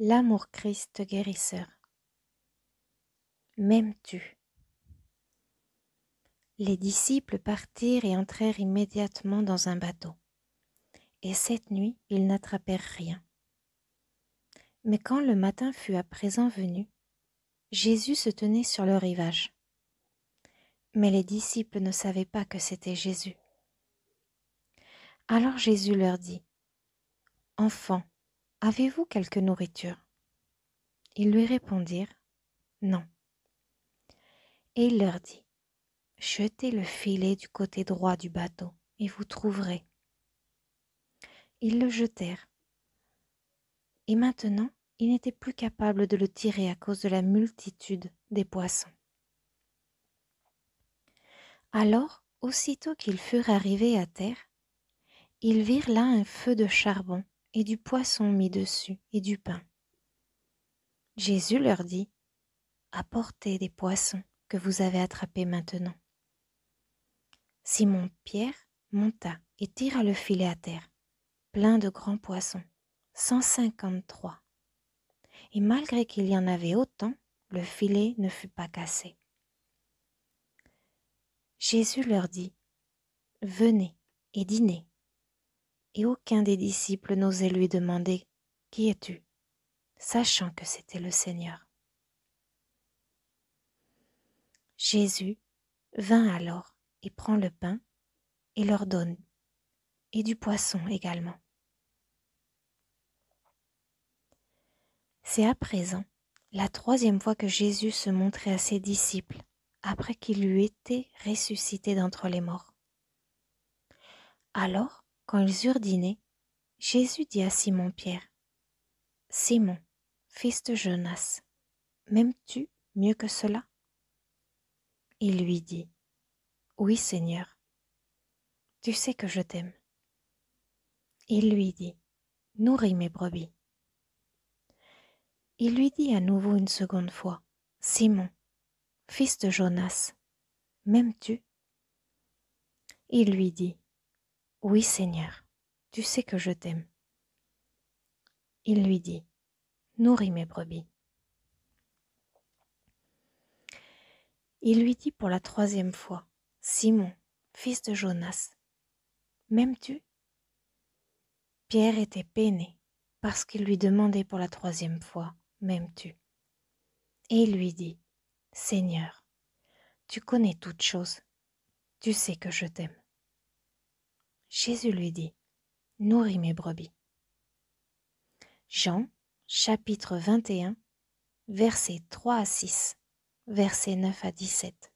L'amour Christ guérisseur. M'aimes-tu? Les disciples partirent et entrèrent immédiatement dans un bateau. Et cette nuit, ils n'attrapèrent rien. Mais quand le matin fut à présent venu, Jésus se tenait sur le rivage. Mais les disciples ne savaient pas que c'était Jésus. Alors Jésus leur dit, Enfants, avez-vous quelque nourriture? Ils lui répondirent, Non. Et il leur dit, Jetez le filet du côté droit du bateau, et vous trouverez. Ils le jetèrent. Et maintenant, ils n'étaient plus capables de le tirer à cause de la multitude des poissons. Alors, aussitôt qu'ils furent arrivés à terre, ils virent là un feu de charbon et du poisson mis dessus et du pain. Jésus leur dit, Apportez des poissons que vous avez attrapés maintenant. Simon Pierre monta et tira le filet à terre, plein de grands poissons, cent cinquante-trois. Et malgré qu'il y en avait autant, le filet ne fut pas cassé. Jésus leur dit, Venez et dînez et aucun des disciples n'osait lui demander Qui es-tu? sachant que c'était le Seigneur. Jésus vint alors et prend le pain et leur donne, et du poisson également. C'est à présent la troisième fois que Jésus se montrait à ses disciples après qu'il eut été ressuscité d'entre les morts. Alors, quand ils eurent dîné, Jésus dit à Simon-Pierre, Simon, fils de Jonas, m'aimes-tu mieux que cela? Il lui dit, Oui Seigneur, tu sais que je t'aime. Il lui dit, Nourris mes brebis. Il lui dit à nouveau une seconde fois, Simon, fils de Jonas, m'aimes-tu? Il lui dit, oui, Seigneur, tu sais que je t'aime. Il lui dit, Nourris mes brebis. Il lui dit pour la troisième fois, Simon, fils de Jonas, m'aimes-tu? Pierre était peiné parce qu'il lui demandait pour la troisième fois, M'aimes-tu? Et il lui dit, Seigneur, tu connais toutes choses, tu sais que je t'aime. Jésus lui dit, Nourris mes brebis. Jean, chapitre 21, versets 3 à 6, versets 9 à 17.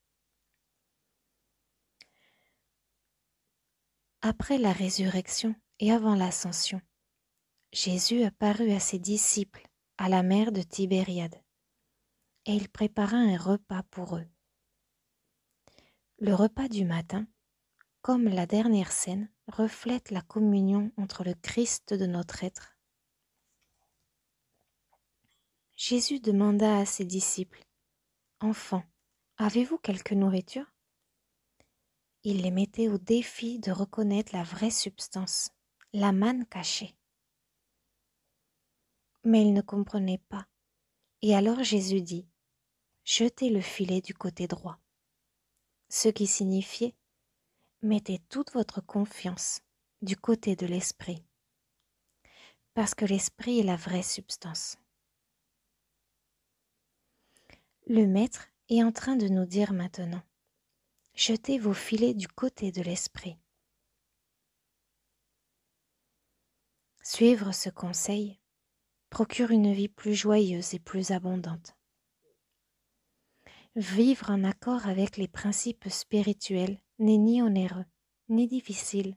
Après la résurrection et avant l'ascension, Jésus apparut à ses disciples à la mer de Tibériade, et il prépara un repas pour eux. Le repas du matin, comme la dernière scène, reflète la communion entre le Christ de notre être. Jésus demanda à ses disciples, Enfants, avez-vous quelque nourriture? Il les mettait au défi de reconnaître la vraie substance, la manne cachée. Mais ils ne comprenaient pas. Et alors Jésus dit, Jetez le filet du côté droit. Ce qui signifiait mettez toute votre confiance du côté de l'esprit, parce que l'esprit est la vraie substance. Le Maître est en train de nous dire maintenant, jetez vos filets du côté de l'esprit. Suivre ce conseil procure une vie plus joyeuse et plus abondante. Vivre en accord avec les principes spirituels n'est ni onéreux, ni difficile,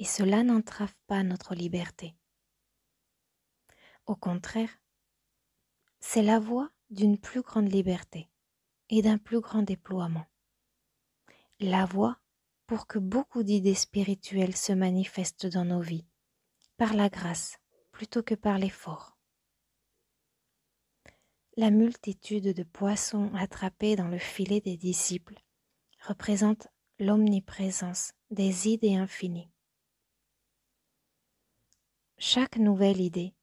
et cela n'entrave pas notre liberté. Au contraire, c'est la voie d'une plus grande liberté et d'un plus grand déploiement. La voie pour que beaucoup d'idées spirituelles se manifestent dans nos vies, par la grâce plutôt que par l'effort. La multitude de poissons attrapés dans le filet des disciples représente l'omniprésence des idées infinies. Chaque nouvelle idée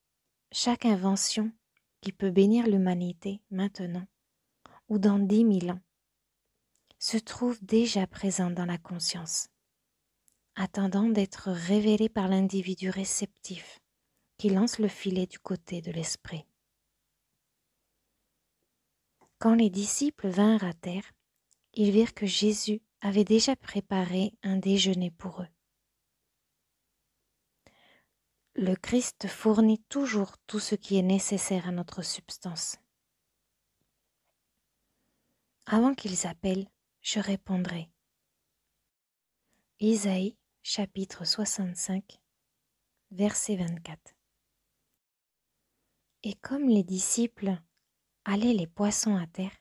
chaque invention qui peut bénir l'humanité maintenant ou dans dix mille ans se trouve déjà présente dans la conscience, attendant d'être révélée par l'individu réceptif qui lance le filet du côté de l'esprit. Quand les disciples vinrent à terre, ils virent que Jésus avait déjà préparé un déjeuner pour eux. Le Christ fournit toujours tout ce qui est nécessaire à notre substance. Avant qu'ils appellent, je répondrai. Isaïe chapitre 65 verset 24 Et comme les disciples allaient les poissons à terre,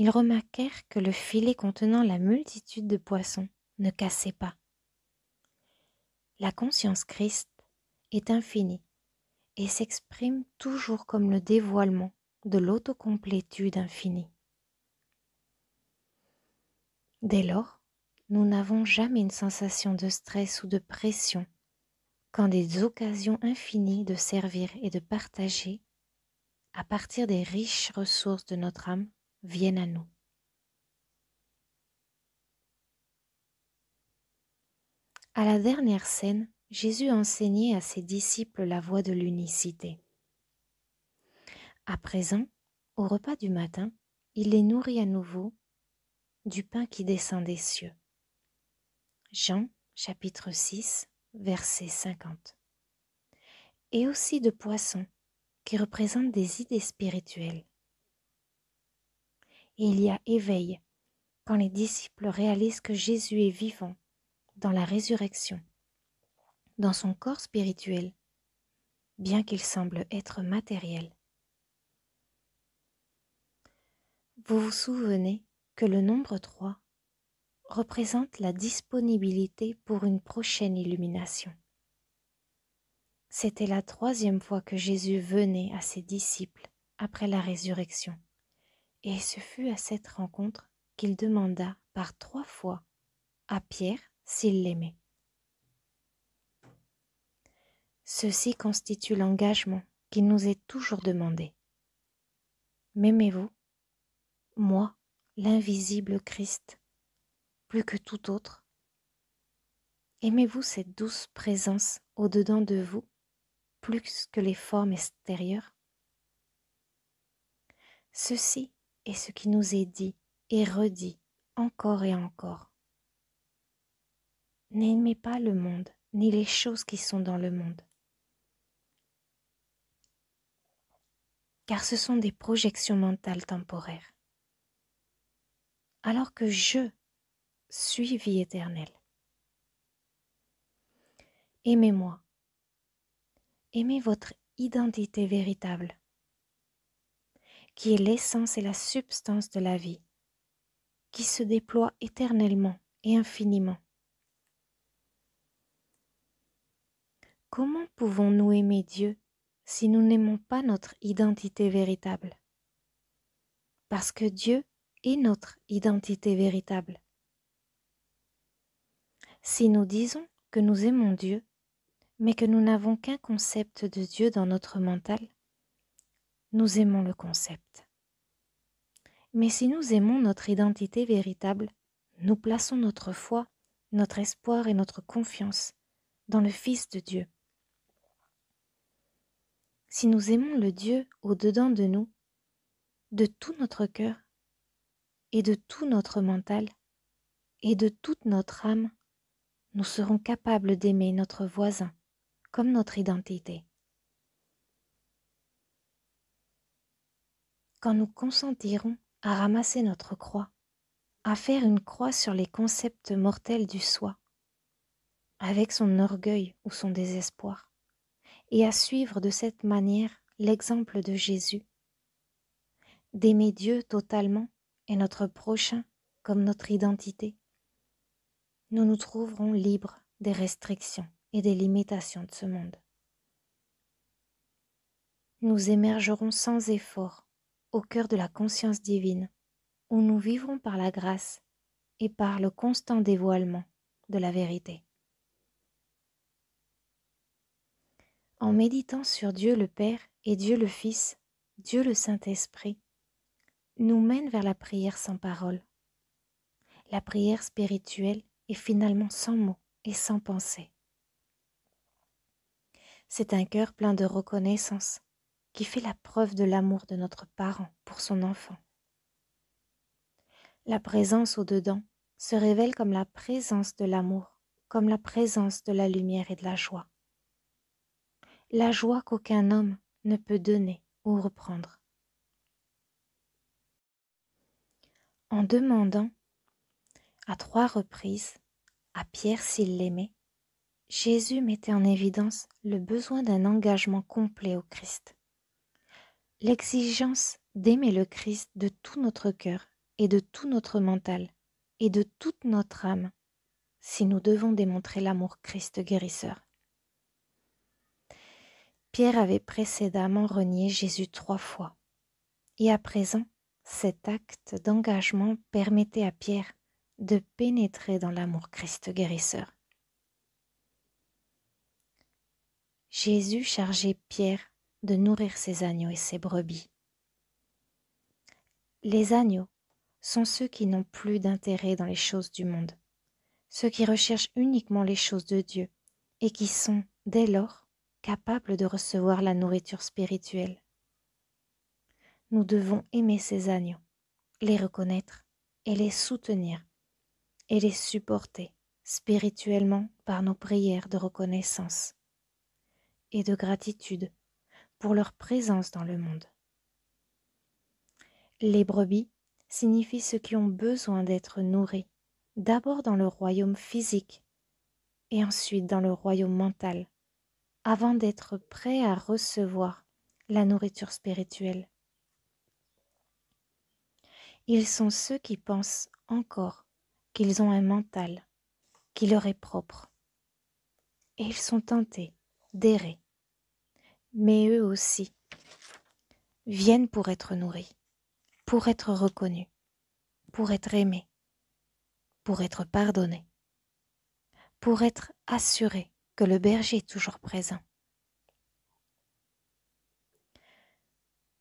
ils remarquèrent que le filet contenant la multitude de poissons ne cassait pas. La conscience Christ est infinie et s'exprime toujours comme le dévoilement de l'autocomplétude infinie. Dès lors, nous n'avons jamais une sensation de stress ou de pression quand des occasions infinies de servir et de partager, à partir des riches ressources de notre âme, viennent à nous. À la dernière scène, Jésus enseignait à ses disciples la voie de l'unicité. À présent, au repas du matin, il les nourrit à nouveau du pain qui descend des cieux. Jean chapitre 6 verset 50. Et aussi de poissons qui représentent des idées spirituelles. Et il y a éveil quand les disciples réalisent que Jésus est vivant dans la résurrection dans son corps spirituel, bien qu'il semble être matériel. Vous vous souvenez que le nombre 3 représente la disponibilité pour une prochaine illumination. C'était la troisième fois que Jésus venait à ses disciples après la résurrection, et ce fut à cette rencontre qu'il demanda par trois fois à Pierre s'il l'aimait. Ceci constitue l'engagement qui nous est toujours demandé. M'aimez-vous Moi, l'invisible Christ, plus que tout autre? Aimez-vous cette douce présence au-dedans de vous, plus que les formes extérieures? Ceci est ce qui nous est dit et redit encore et encore. N'aimez pas le monde, ni les choses qui sont dans le monde. car ce sont des projections mentales temporaires. Alors que je suis vie éternelle. Aimez-moi. Aimez votre identité véritable, qui est l'essence et la substance de la vie, qui se déploie éternellement et infiniment. Comment pouvons-nous aimer Dieu si nous n'aimons pas notre identité véritable? Parce que Dieu est notre identité véritable. Si nous disons que nous aimons Dieu, mais que nous n'avons qu'un concept de Dieu dans notre mental, nous aimons le concept. Mais si nous aimons notre identité véritable, nous plaçons notre foi, notre espoir et notre confiance dans le Fils de Dieu si nous aimons le Dieu au-dedans de nous, de tout notre cœur et de tout notre mental et de toute notre âme, nous serons capables d'aimer notre voisin comme notre identité. Quand nous consentirons à ramasser notre croix, à faire une croix sur les concepts mortels du soi, avec son orgueil ou son désespoir, et à suivre de cette manière l'exemple de Jésus, d'aimer Dieu totalement et notre prochain comme notre identité, nous nous trouverons libres des restrictions et des limitations de ce monde. Nous émergerons sans effort au cœur de la conscience divine, où nous vivrons par la grâce et par le constant dévoilement de la vérité. En méditant sur Dieu le Père et Dieu le Fils, Dieu le Saint-Esprit, nous mènent vers la prière sans parole. La prière spirituelle est finalement sans mots et sans pensée. C'est un cœur plein de reconnaissance qui fait la preuve de l'amour de notre parent pour son enfant. La présence au-dedans se révèle comme la présence de l'amour, comme la présence de la lumière et de la joie. La joie qu'aucun homme ne peut donner ou reprendre. En demandant à trois reprises à Pierre s'il l'aimait, Jésus mettait en évidence le besoin d'un engagement complet au Christ. L'exigence d'aimer le Christ de tout notre cœur et de tout notre mental et de toute notre âme si nous devons démontrer l'amour Christ guérisseur. Pierre avait précédemment renié Jésus trois fois, et à présent, cet acte d'engagement permettait à Pierre de pénétrer dans l'amour Christ guérisseur. Jésus chargeait Pierre de nourrir ses agneaux et ses brebis. Les agneaux sont ceux qui n'ont plus d'intérêt dans les choses du monde, ceux qui recherchent uniquement les choses de Dieu et qui sont, dès lors, capables de recevoir la nourriture spirituelle. Nous devons aimer ces agneaux, les reconnaître et les soutenir et les supporter spirituellement par nos prières de reconnaissance et de gratitude pour leur présence dans le monde. Les brebis signifient ceux qui ont besoin d'être nourris, d'abord dans le royaume physique et ensuite dans le royaume mental, avant d'être prêts à recevoir la nourriture spirituelle. Ils sont ceux qui pensent encore qu'ils ont un mental qui leur est propre, et ils sont tentés d'errer mais eux aussi viennent pour être nourris, pour être reconnus, pour être aimés, pour être pardonnés, pour être assurés que le berger est toujours présent.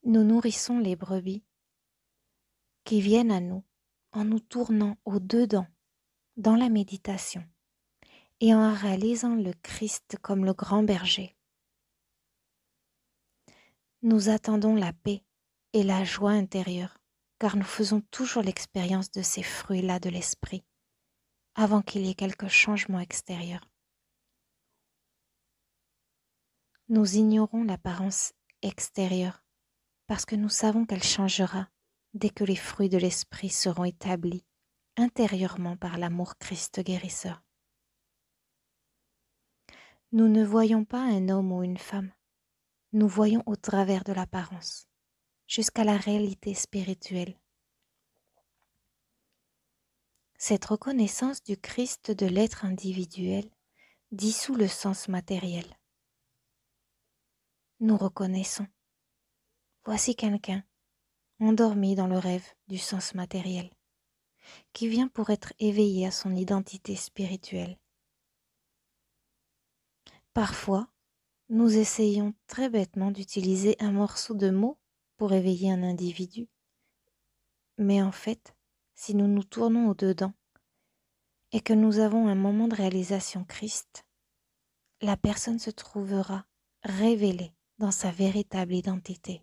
Nous nourrissons les brebis qui viennent à nous en nous tournant au-dedans dans la méditation et en réalisant le Christ comme le grand berger nous attendons la paix et la joie intérieure, car nous faisons toujours l'expérience de ces fruits-là de l'esprit, avant qu'il y ait quelque changement extérieur. Nous ignorons l'apparence extérieure, parce que nous savons qu'elle changera dès que les fruits de l'esprit seront établis intérieurement par l'amour Christ guérisseur. Nous ne voyons pas un homme ou une femme, nous voyons au travers de l'apparence, jusqu'à la réalité spirituelle. Cette reconnaissance du Christ de l'être individuel dissout le sens matériel. Nous reconnaissons. Voici quelqu'un endormi dans le rêve du sens matériel, qui vient pour être éveillé à son identité spirituelle. Parfois, nous essayons très bêtement d'utiliser un morceau de mot pour éveiller un individu. Mais en fait, si nous nous tournons au-dedans et que nous avons un moment de réalisation Christ, la personne se trouvera révélée dans sa véritable identité.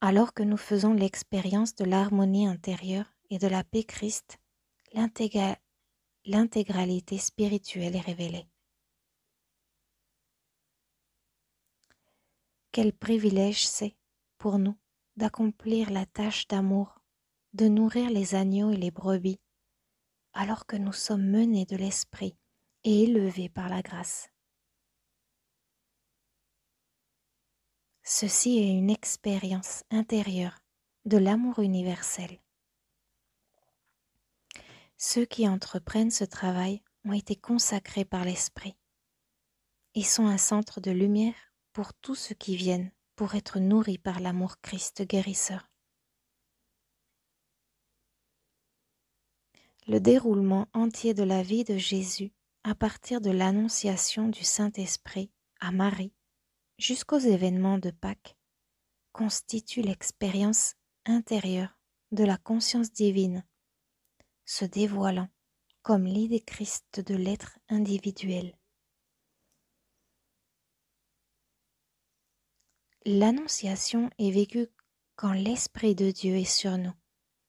Alors que nous faisons l'expérience de l'harmonie intérieure et de la paix Christ, l'intégralité spirituelle est révélée. Quel privilège c'est pour nous d'accomplir la tâche d'amour, de nourrir les agneaux et les brebis, alors que nous sommes menés de l'Esprit et élevés par la grâce. Ceci est une expérience intérieure de l'amour universel. Ceux qui entreprennent ce travail ont été consacrés par l'Esprit et sont un centre de lumière pour tous ceux qui viennent pour être nourris par l'amour Christ guérisseur. Le déroulement entier de la vie de Jésus à partir de l'annonciation du Saint-Esprit à Marie jusqu'aux événements de Pâques, constitue l'expérience intérieure de la conscience divine, se dévoilant comme l'idée Christ de l'être individuel. L'Annonciation est vécue quand l'Esprit de Dieu est sur nous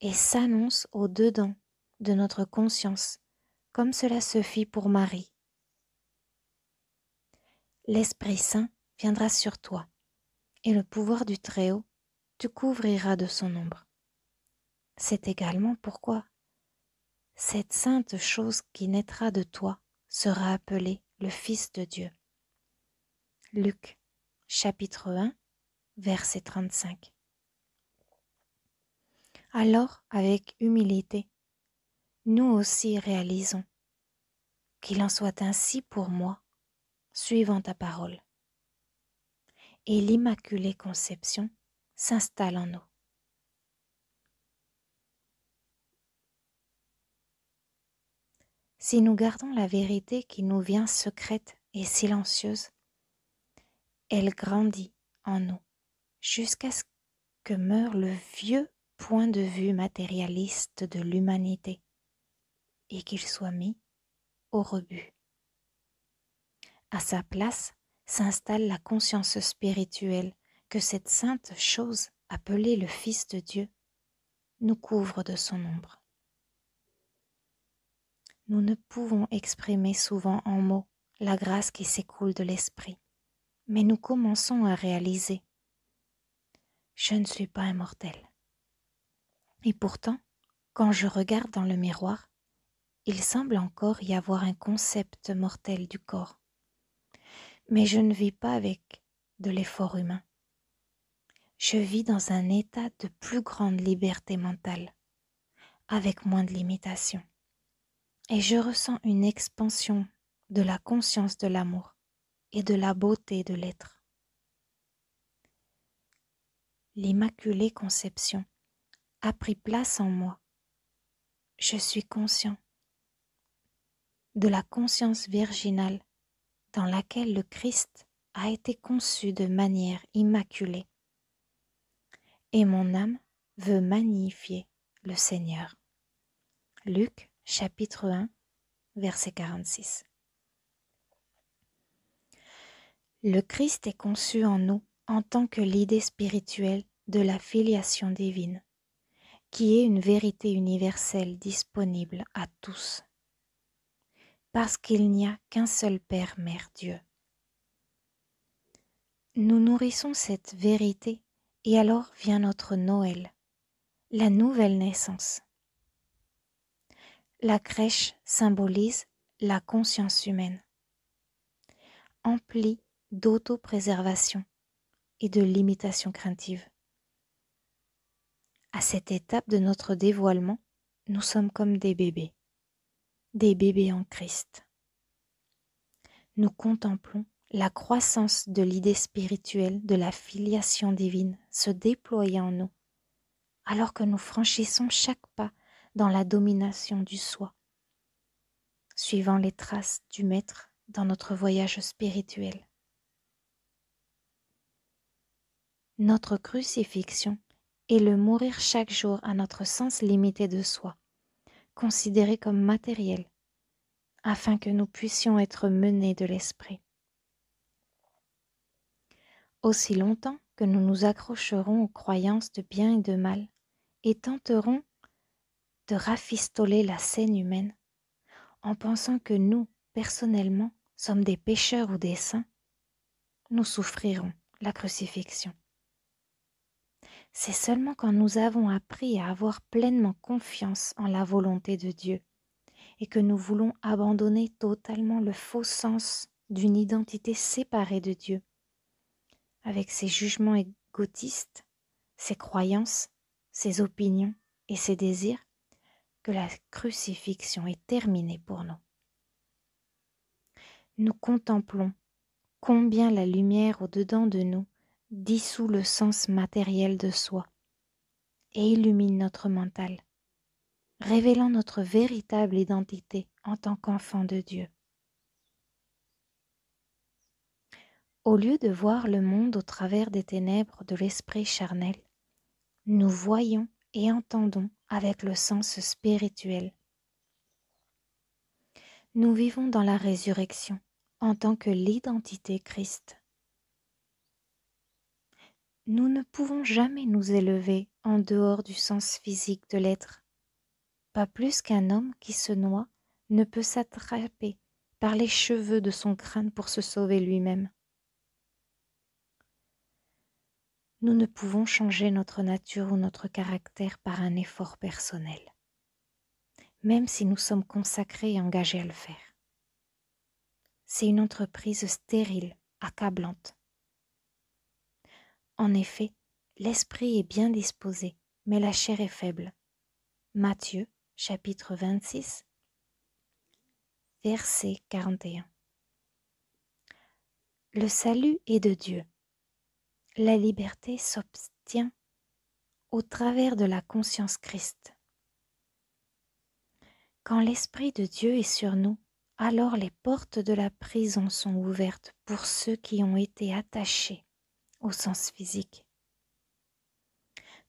et s'annonce au-dedans de notre conscience, comme cela se fit pour Marie. L'Esprit Saint viendra sur toi, et le pouvoir du Très-Haut te couvrira de son ombre. C'est également pourquoi cette sainte chose qui naîtra de toi sera appelée le Fils de Dieu. Luc chapitre 1 verset 35. Alors, avec humilité, nous aussi réalisons qu'il en soit ainsi pour moi, suivant ta parole. Et l'Immaculée Conception s'installe en nous. Si nous gardons la vérité qui nous vient secrète et silencieuse, elle grandit en nous jusqu'à ce que meure le vieux point de vue matérialiste de l'humanité et qu'il soit mis au rebut. À sa place s'installe la conscience spirituelle que cette sainte chose appelée le Fils de Dieu nous couvre de son ombre nous ne pouvons exprimer souvent en mots la grâce qui s'écoule de l'esprit, mais nous commençons à réaliser je ne suis pas immortel. Et pourtant, quand je regarde dans le miroir, il semble encore y avoir un concept mortel du corps. Mais je ne vis pas avec de l'effort humain. Je vis dans un état de plus grande liberté mentale, avec moins de limitations et je ressens une expansion de la conscience de l'amour et de la beauté de l'être. L'Immaculée Conception a pris place en moi. Je suis conscient de la conscience virginale dans laquelle le Christ a été conçu de manière immaculée. Et mon âme veut magnifier le Seigneur. Luc chapitre 1, verset 46. Le Christ est conçu en nous en tant que l'idée spirituelle de la filiation divine, qui est une vérité universelle disponible à tous, parce qu'il n'y a qu'un seul Père, Mère, Dieu. Nous nourrissons cette vérité et alors vient notre Noël, la nouvelle naissance. La crèche symbolise la conscience humaine, emplie d'autopréservation et de limitation craintive. À cette étape de notre dévoilement, nous sommes comme des bébés, des bébés en Christ. Nous contemplons la croissance de l'idée spirituelle de la filiation divine se déployer en nous, alors que nous franchissons chaque pas dans la domination du soi, suivant les traces du Maître dans notre voyage spirituel. Notre crucifixion est le mourir chaque jour à notre sens limité de soi, considéré comme matériel, afin que nous puissions être menés de l'esprit. Aussi longtemps que nous nous accrocherons aux croyances de bien et de mal, et tenterons de rafistoler la scène humaine en pensant que nous, personnellement, sommes des pécheurs ou des saints, nous souffrirons la crucifixion. C'est seulement quand nous avons appris à avoir pleinement confiance en la volonté de Dieu et que nous voulons abandonner totalement le faux sens d'une identité séparée de Dieu, avec ses jugements égotistes, ses croyances, ses opinions et ses désirs, que la crucifixion est terminée pour nous. Nous contemplons combien la lumière au-dedans de nous dissout le sens matériel de soi et illumine notre mental, révélant notre véritable identité en tant qu'enfant de Dieu. Au lieu de voir le monde au travers des ténèbres de l'esprit charnel, nous voyons et entendons avec le sens spirituel. Nous vivons dans la résurrection en tant que l'identité Christ. Nous ne pouvons jamais nous élever en dehors du sens physique de l'être, pas plus qu'un homme qui se noie ne peut s'attraper par les cheveux de son crâne pour se sauver lui-même. Nous ne pouvons changer notre nature ou notre caractère par un effort personnel, même si nous sommes consacrés et engagés à le faire. C'est une entreprise stérile, accablante. En effet, l'esprit est bien disposé, mais la chair est faible. Matthieu chapitre 26 verset 41 Le salut est de Dieu la liberté s'obtient au travers de la conscience Christ. Quand l'Esprit de Dieu est sur nous, alors les portes de la prison sont ouvertes pour ceux qui ont été attachés au sens physique.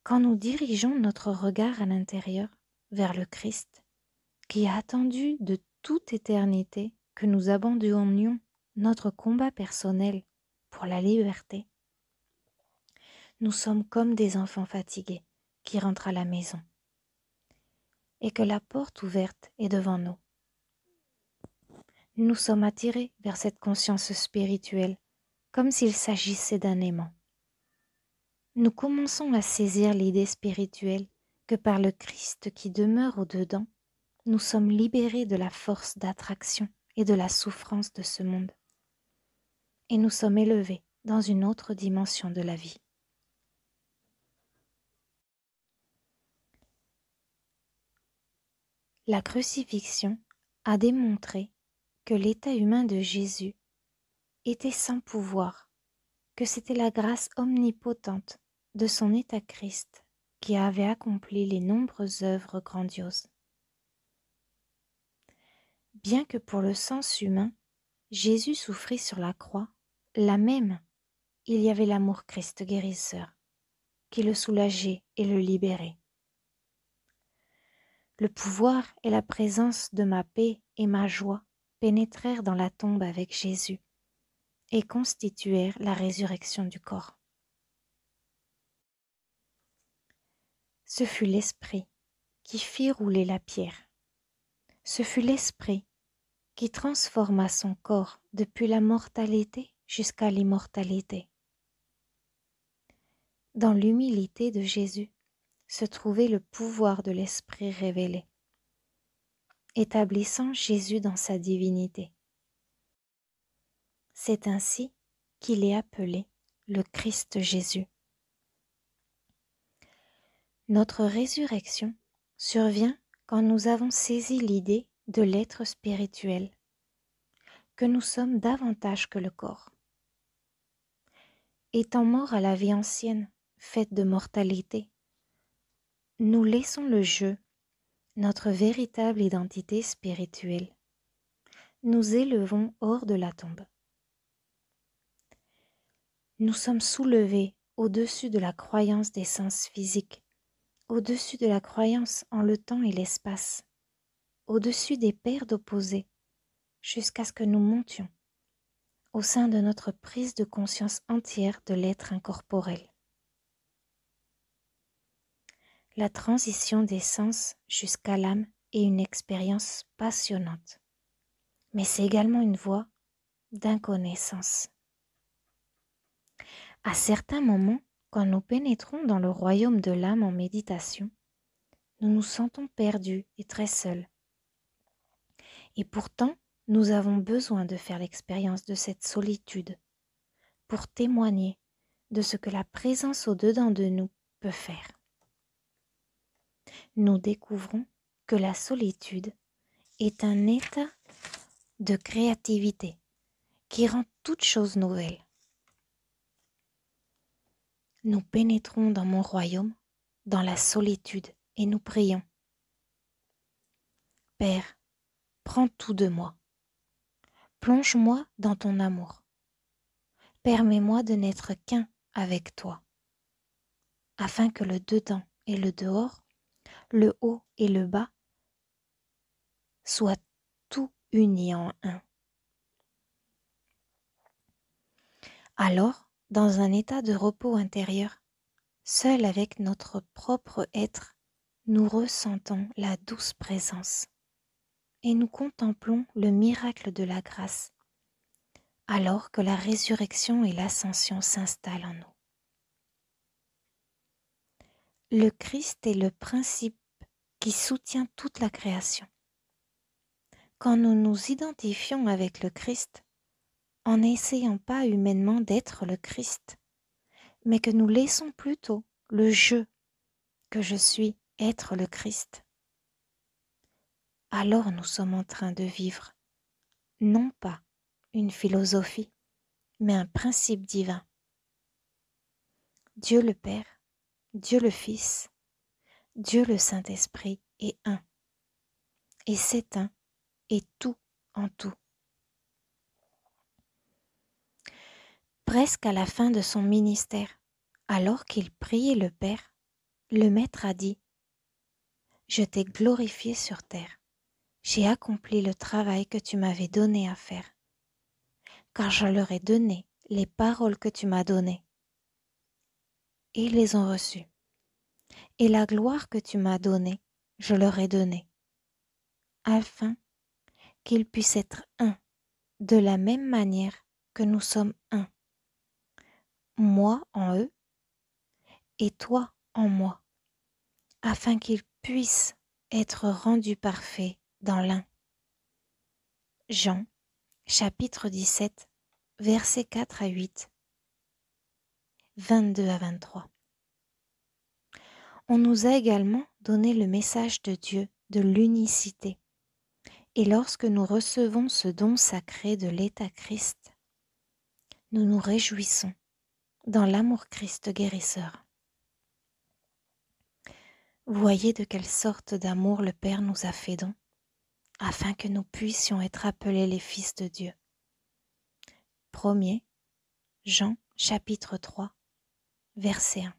Quand nous dirigeons notre regard à l'intérieur vers le Christ, qui a attendu de toute éternité que nous abandonnions notre combat personnel pour la liberté, nous sommes comme des enfants fatigués qui rentrent à la maison et que la porte ouverte est devant nous. Nous sommes attirés vers cette conscience spirituelle comme s'il s'agissait d'un aimant. Nous commençons à saisir l'idée spirituelle que par le Christ qui demeure au-dedans, nous sommes libérés de la force d'attraction et de la souffrance de ce monde. Et nous sommes élevés dans une autre dimension de la vie. La crucifixion a démontré que l'état humain de Jésus était sans pouvoir, que c'était la grâce omnipotente de son état Christ qui avait accompli les nombreuses œuvres grandioses. Bien que pour le sens humain, Jésus souffrit sur la croix, la même, il y avait l'amour Christ guérisseur, qui le soulageait et le libérait. Le pouvoir et la présence de ma paix et ma joie pénétrèrent dans la tombe avec Jésus et constituèrent la résurrection du corps. Ce fut l'Esprit qui fit rouler la pierre. Ce fut l'Esprit qui transforma son corps depuis la mortalité jusqu'à l'immortalité. Dans l'humilité de Jésus, se trouvait le pouvoir de l'Esprit révélé, établissant Jésus dans sa divinité. C'est ainsi qu'il est appelé le Christ Jésus. Notre résurrection survient quand nous avons saisi l'idée de l'être spirituel, que nous sommes davantage que le corps. Étant morts à la vie ancienne, faite de mortalité, nous laissons le jeu, notre véritable identité spirituelle. Nous élevons hors de la tombe. Nous sommes soulevés au-dessus de la croyance des sens physiques, au-dessus de la croyance en le temps et l'espace, au-dessus des paires d'opposés, jusqu'à ce que nous montions au sein de notre prise de conscience entière de l'être incorporel la transition des sens jusqu'à l'âme est une expérience passionnante, mais c'est également une voie d'inconnaissance. À certains moments, quand nous pénétrons dans le royaume de l'âme en méditation, nous nous sentons perdus et très seuls. Et pourtant, nous avons besoin de faire l'expérience de cette solitude pour témoigner de ce que la présence au-dedans de nous peut faire nous découvrons que la solitude est un état de créativité qui rend toute chose nouvelle. Nous pénétrons dans mon royaume, dans la solitude, et nous prions. Père, prends tout de moi. Plonge-moi dans ton amour. permets-moi de n'être qu'un avec toi, afin que le dedans et le dehors, le haut et le bas, soient tout unis en un. Alors, dans un état de repos intérieur, seul avec notre propre être, nous ressentons la douce présence et nous contemplons le miracle de la grâce, alors que la résurrection et l'ascension s'installent en nous. Le Christ est le principe qui soutient toute la création. Quand nous nous identifions avec le Christ, en n'essayant pas humainement d'être le Christ, mais que nous laissons plutôt le je que je suis être le Christ, alors nous sommes en train de vivre non pas une philosophie, mais un principe divin. Dieu le Père, Dieu le Fils, Dieu le Saint-Esprit est un. Et cet un est tout en tout. Presque à la fin de son ministère, alors qu'il priait le Père, le Maître a dit je t'ai glorifié sur terre. J'ai accompli le travail que tu m'avais donné à faire, car je leur ai donné les paroles que tu m'as données. Ils les ont reçues. Et la gloire que tu m'as donnée, je leur ai donnée, afin qu'ils puissent être un, de la même manière que nous sommes un. Moi en eux, et toi en moi, afin qu'ils puisse être rendu parfait dans l'un. Jean chapitre 17 versets 4 à 8 22 à 23 On nous a également donné le message de Dieu de l'unicité. Et lorsque nous recevons ce don sacré de l'état Christ, nous nous réjouissons dans l'amour Christ guérisseur. Voyez de quelle sorte d'amour le Père nous a fait don, afin que nous puissions être appelés les fils de Dieu. Premier, Jean chapitre 3, verset 1.